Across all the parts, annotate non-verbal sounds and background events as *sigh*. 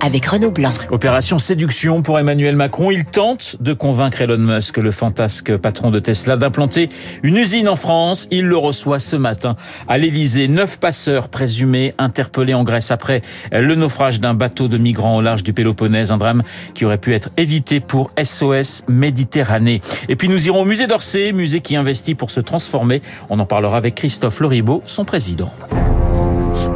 avec Renaud Blanc. Opération séduction pour Emmanuel Macron. Il tente de convaincre Elon Musk, le fantasque patron de Tesla, d'implanter une usine en France. Il le reçoit ce matin à l'Elysée. Neuf passeurs présumés interpellés en Grèce après le naufrage d'un bateau de migrants au large du Péloponnèse. Un drame qui aurait pu être évité pour SOS Méditerranée. Et puis nous irons au musée d'Orsay, musée qui investit pour se transformer. On en parlera avec Christophe Loribaud, son président.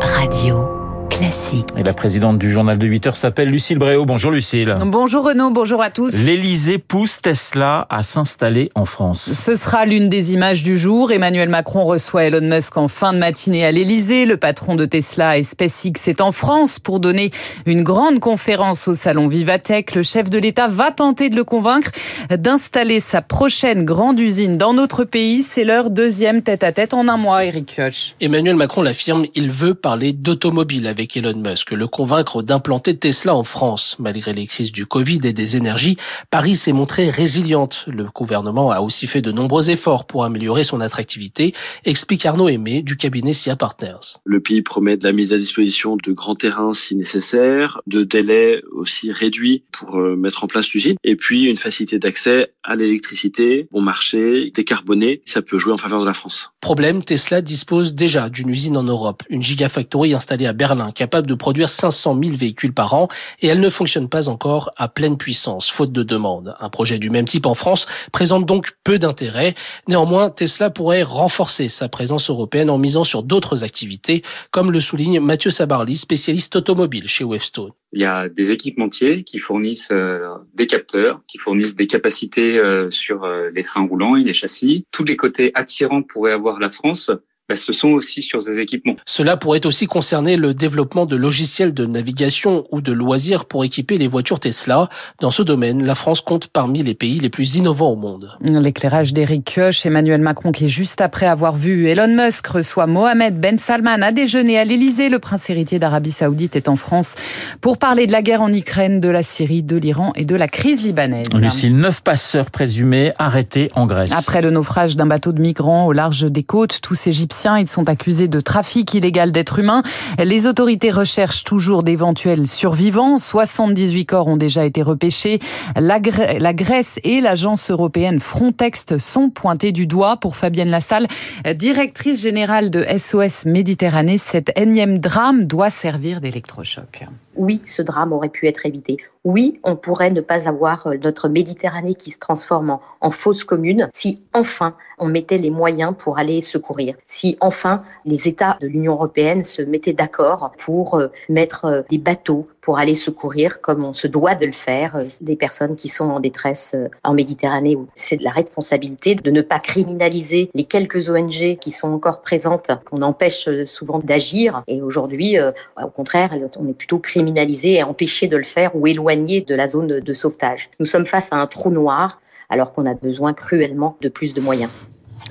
Radio. Classique. Et la présidente du journal de 8 heures s'appelle Lucille Bréau. Bonjour Lucille. Bonjour Renaud, bonjour à tous. L'Elysée pousse Tesla à s'installer en France. Ce sera l'une des images du jour. Emmanuel Macron reçoit Elon Musk en fin de matinée à l'Elysée. Le patron de Tesla et SpaceX est en France pour donner une grande conférence au salon Vivatech. Le chef de l'État va tenter de le convaincre d'installer sa prochaine grande usine dans notre pays. C'est leur deuxième tête-à-tête en un mois, Eric Kioch. Emmanuel Macron l'affirme, il veut parler d'automobile avec Elon Musk, le convaincre d'implanter Tesla en France. Malgré les crises du Covid et des énergies, Paris s'est montré résiliente. Le gouvernement a aussi fait de nombreux efforts pour améliorer son attractivité, explique Arnaud Aimé du cabinet SIA Partners. Le pays promet de la mise à disposition de grands terrains si nécessaire, de délais aussi réduits pour euh, mettre en place l'usine, et puis une facilité d'accès à l'électricité, bon marché, décarboné. Ça peut jouer en faveur de la France. Problème, Tesla dispose déjà d'une usine en Europe, une gigafactory installée à Berlin capable de produire 500 000 véhicules par an et elle ne fonctionne pas encore à pleine puissance, faute de demande. Un projet du même type en France présente donc peu d'intérêt. Néanmoins, Tesla pourrait renforcer sa présence européenne en misant sur d'autres activités, comme le souligne Mathieu Sabarly, spécialiste automobile chez Wavestone. Il y a des équipementiers qui fournissent euh, des capteurs, qui fournissent des capacités euh, sur euh, les trains roulants et les châssis. Tous les côtés attirants pourraient avoir la France bah, ce sont aussi sur ces équipements. Cela pourrait aussi concerner le développement de logiciels de navigation ou de loisirs pour équiper les voitures Tesla. Dans ce domaine, la France compte parmi les pays les plus innovants au monde. L'éclairage d'Eric Kioch, Emmanuel Macron qui juste après avoir vu Elon Musk reçoit Mohamed Ben Salman à déjeuner à l'Elysée. Le prince héritier d'Arabie Saoudite est en France pour parler de la guerre en Ukraine, de la Syrie, de l'Iran et de la crise libanaise. Lucille, neuf passeurs présumés arrêtés en Grèce. Après le naufrage d'un bateau de migrants au large des côtes, tous Égyptiens ils sont accusés de trafic illégal d'êtres humains. Les autorités recherchent toujours d'éventuels survivants. 78 corps ont déjà été repêchés. La, Grèce et l'agence européenne Frontex sont pointés du doigt pour Fabienne Lassalle, directrice générale de SOS Méditerranée. Cet énième drame doit servir d'électrochoc. Oui, ce drame aurait pu être évité. Oui, on pourrait ne pas avoir euh, notre Méditerranée qui se transforme en, en fosse commune si enfin on mettait les moyens pour aller secourir. Si enfin les États de l'Union européenne se mettaient d'accord pour euh, mettre euh, des bateaux pour aller secourir, comme on se doit de le faire, euh, des personnes qui sont en détresse en Méditerranée. C'est de la responsabilité de ne pas criminaliser les quelques ONG qui sont encore présentes, qu'on empêche souvent d'agir. Et aujourd'hui, au contraire, on est plutôt criminalisé et empêché de le faire ou éloigné de la zone de sauvetage. Nous sommes face à un trou noir alors qu'on a besoin cruellement de plus de moyens.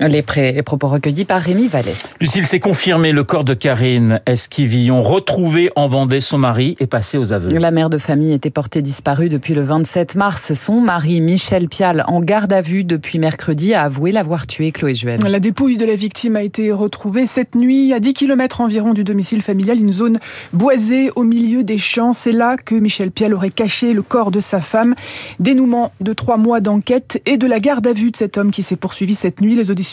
Les, propos recueillis par Rémi Vallès. Lucille, s'est confirmé, le corps de Karine Esquivillon, retrouvé en Vendée, son mari est passé aux aveux. La mère de famille était portée disparue depuis le 27 mars. Son mari, Michel Pial, en garde à vue depuis mercredi, a avoué l'avoir tué, Chloé Juel. La dépouille de la victime a été retrouvée cette nuit à 10 km environ du domicile familial, une zone boisée au milieu des champs. C'est là que Michel Pial aurait caché le corps de sa femme. Dénouement de trois mois d'enquête et de la garde à vue de cet homme qui s'est poursuivi cette nuit. Les auditions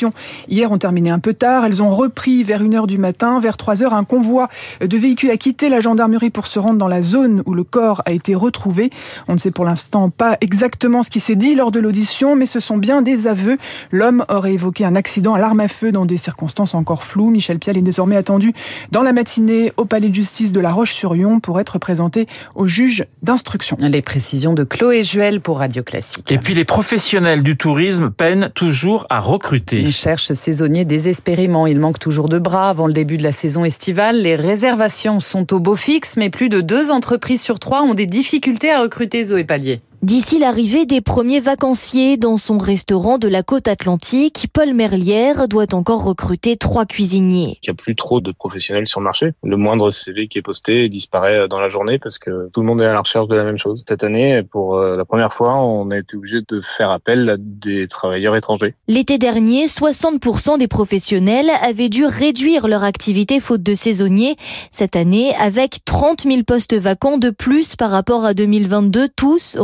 hier ont terminé un peu tard. Elles ont repris vers 1h du matin. Vers 3h, un convoi de véhicules a quitté la gendarmerie pour se rendre dans la zone où le corps a été retrouvé. On ne sait pour l'instant pas exactement ce qui s'est dit lors de l'audition, mais ce sont bien des aveux. L'homme aurait évoqué un accident à l'arme à feu dans des circonstances encore floues. Michel Pial est désormais attendu dans la matinée au palais de justice de La Roche-sur-Yon pour être présenté au juge d'instruction. Les précisions de Chloé Juel pour Radio Classique. Et puis les professionnels du tourisme peinent toujours à recruter. Ils cherchent saisonniers désespérément. Il manque toujours de bras avant le début de la saison estivale. Les réservations sont au beau fixe, mais plus de deux entreprises sur trois ont des difficultés à recruter Zoé Pallier. D'ici l'arrivée des premiers vacanciers dans son restaurant de la côte atlantique, Paul Merlière doit encore recruter trois cuisiniers. Il n'y a plus trop de professionnels sur le marché. Le moindre CV qui est posté disparaît dans la journée parce que tout le monde est à la recherche de la même chose. Cette année, pour euh, la première fois, on a été obligé de faire appel à des travailleurs étrangers. L'été dernier, 60% des professionnels avaient dû réduire leur activité faute de saisonniers. Cette année, avec 30 000 postes vacants de plus par rapport à 2022, tous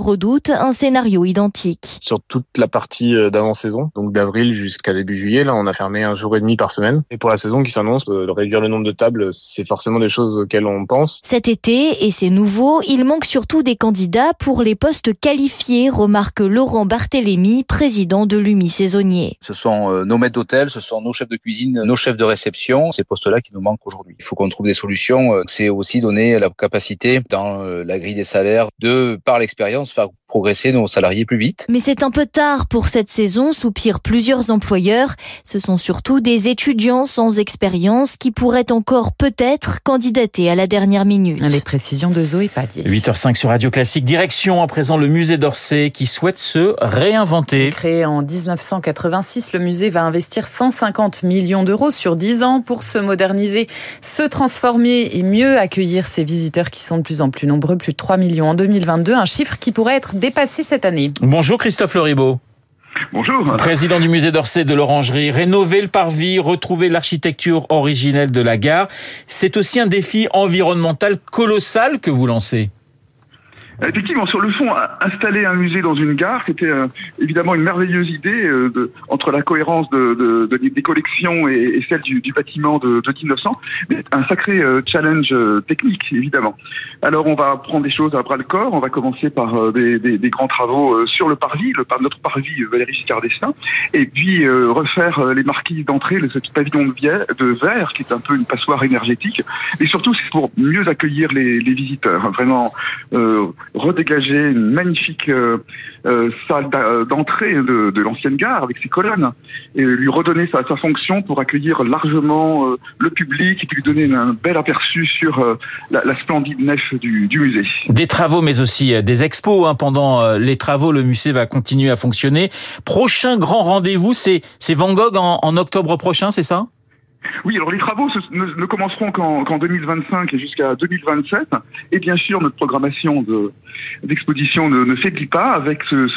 un scénario identique. Sur toute la partie euh, d'avant-saison, donc d'avril jusqu'à début juillet, là, on a fermé un jour et demi par semaine. Et pour la saison qui s'annonce, euh, de réduire le nombre de tables, c'est forcément des choses auxquelles on pense. Cet été, et c'est nouveau, il manque surtout des candidats pour les postes qualifiés, remarque Laurent Barthélémy, président de l'UMI saisonnier. Ce sont euh, nos maîtres d'hôtel, ce sont nos chefs de cuisine, nos chefs de réception, ces postes-là qui nous manquent aujourd'hui. Il faut qu'on trouve des solutions. C'est aussi donner la capacité dans la grille des salaires de, par l'expérience, faire progresser nos salariés plus vite. Mais c'est un peu tard pour cette saison, soupirent plusieurs employeurs. Ce sont surtout des étudiants sans expérience qui pourraient encore peut-être candidater à la dernière minute. Les précisions de Zoé Padier. 8h05 sur Radio Classique. Direction à présent le musée d'Orsay qui souhaite se réinventer. Créé en 1986, le musée va investir 150 millions d'euros sur 10 ans pour se moderniser, se transformer et mieux accueillir ses visiteurs qui sont de plus en plus nombreux, plus de 3 millions en 2022, un chiffre qui pourrait être dépassé cette année. Bonjour Christophe Loribaud. Bonjour. Président du musée d'Orsay de l'Orangerie, rénover le parvis, retrouver l'architecture originelle de la gare, c'est aussi un défi environnemental colossal que vous lancez. Effectivement, sur le fond, installer un musée dans une gare, c'était euh, évidemment une merveilleuse idée euh, de, entre la cohérence de, de, des collections et, et celle du, du, bâtiment de, 1900, mais un sacré euh, challenge technique, évidemment. Alors, on va prendre des choses à bras le corps. On va commencer par des, des, des, grands travaux sur le parvis, le, notre parvis Valérie Giscard d'Estaing, et puis refaire les marquises d'entrée, ce petit pavillon de, verre, qui est un peu une passoire énergétique. Et surtout, c'est pour mieux accueillir les, les visiteurs. Hein, vraiment redégager une magnifique euh, euh, salle euh, d'entrée de, de l'ancienne gare avec ses colonnes et lui redonner sa, sa fonction pour accueillir largement le public et puis lui donner un bel aperçu sur la, la, splendide nef du, du, musée. Des travaux mais aussi des expos. Hein. Pendant les travaux, le musée va continuer à fonctionner. Prochain grand rendez-vous, c'est Van Gogh en, en octobre prochain, c'est ça? Oui, alors les travaux ne, commenceront qu'en 2025 et jusqu'à 2027. Et bien sûr, notre programmation d'exposition ne, ne faiblit pas avec ce,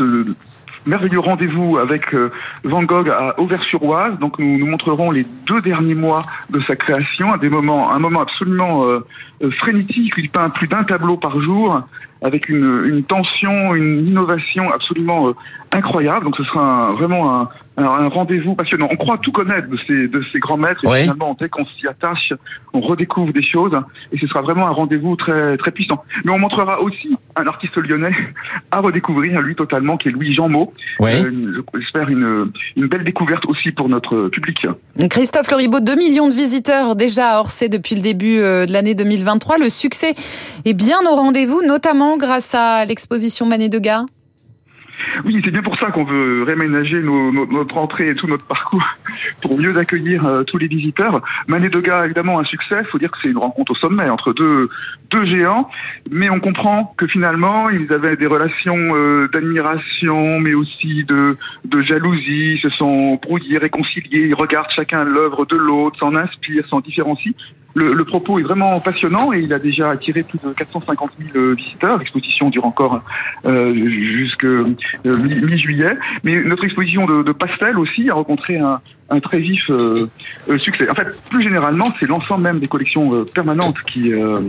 merveilleux rendez-vous avec euh, Van Gogh à Auvers-sur-Oise. Donc nous, nous montrerons les deux derniers mois de sa création, à un moment absolument euh, euh frénétique. Il peint plus d'un tableau par jour avec une, tension, une innovation absolument euh, incroyable. Donc ce sera vraiment un, un rendez-vous passionnant. On croit tout connaître de ces, de ces grands maîtres et finalement dès qu'on s'y attache, on redécouvre des choses et ce sera vraiment un rendez-vous très très puissant. Mais on montrera aussi un artiste lyonnais à redécouvrir lui totalement qui est Louis Jean Maud. Euh, J'espère une, une belle découverte aussi pour notre public. Christophe Loribaud, 2 millions de visiteurs déjà à Orsay depuis le début euh, de l'année 2023. Le succès est bien au rendez-vous, notamment grâce à l'exposition Manet de Gare oui, c'est bien pour ça qu'on veut réaménager nos, notre entrée et tout notre parcours *laughs* pour mieux accueillir euh, tous les visiteurs. Mané de Gars, évidemment, un succès. Faut dire que c'est une rencontre au sommet entre deux, deux géants. Mais on comprend que finalement, ils avaient des relations euh, d'admiration, mais aussi de, de jalousie. Ils se sont brouillés, réconciliés. Ils regardent chacun l'œuvre de l'autre, s'en inspirent, s'en différencient. Le, le, propos est vraiment passionnant et il a déjà attiré plus de 450 000 visiteurs. L'exposition dure encore euh, jusque euh, mi-juillet. Mais notre exposition de, de pastel aussi a rencontré un, un très vif euh, euh succès. En fait, plus généralement, c'est l'ensemble même des collections euh, permanentes qui euh,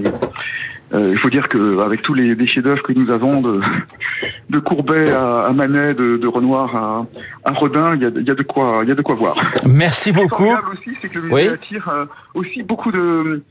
il faut dire qu'avec tous les, chefs-d'œuvre que nous avons, de, de Courbet à, à Manet, de, de, Renoir à, à Rodin, il y a, y a, de quoi, il y a de quoi voir. Merci beaucoup. Ce qui aussi, c'est que le musée attire euh, aussi beaucoup de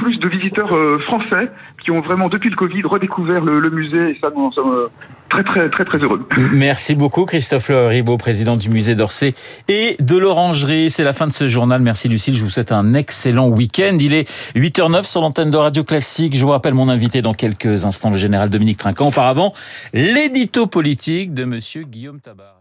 plus de visiteurs euh, français qui ont vraiment depuis le Covid redécouvert le, musée et ça nous en sommes très très très très heureux. Merci beaucoup Christophe Ribaud, président du musée d'Orsay et de l'Orangerie. C'est la fin de ce journal. Merci Lucille, je vous souhaite un excellent week-end. Il est 8h09 sur l'antenne de Radio Classique. Je vous rappelle mon invité dans quelques instants, le général Dominique Trinquant. Auparavant, l'édito politique de monsieur Guillaume Tabar.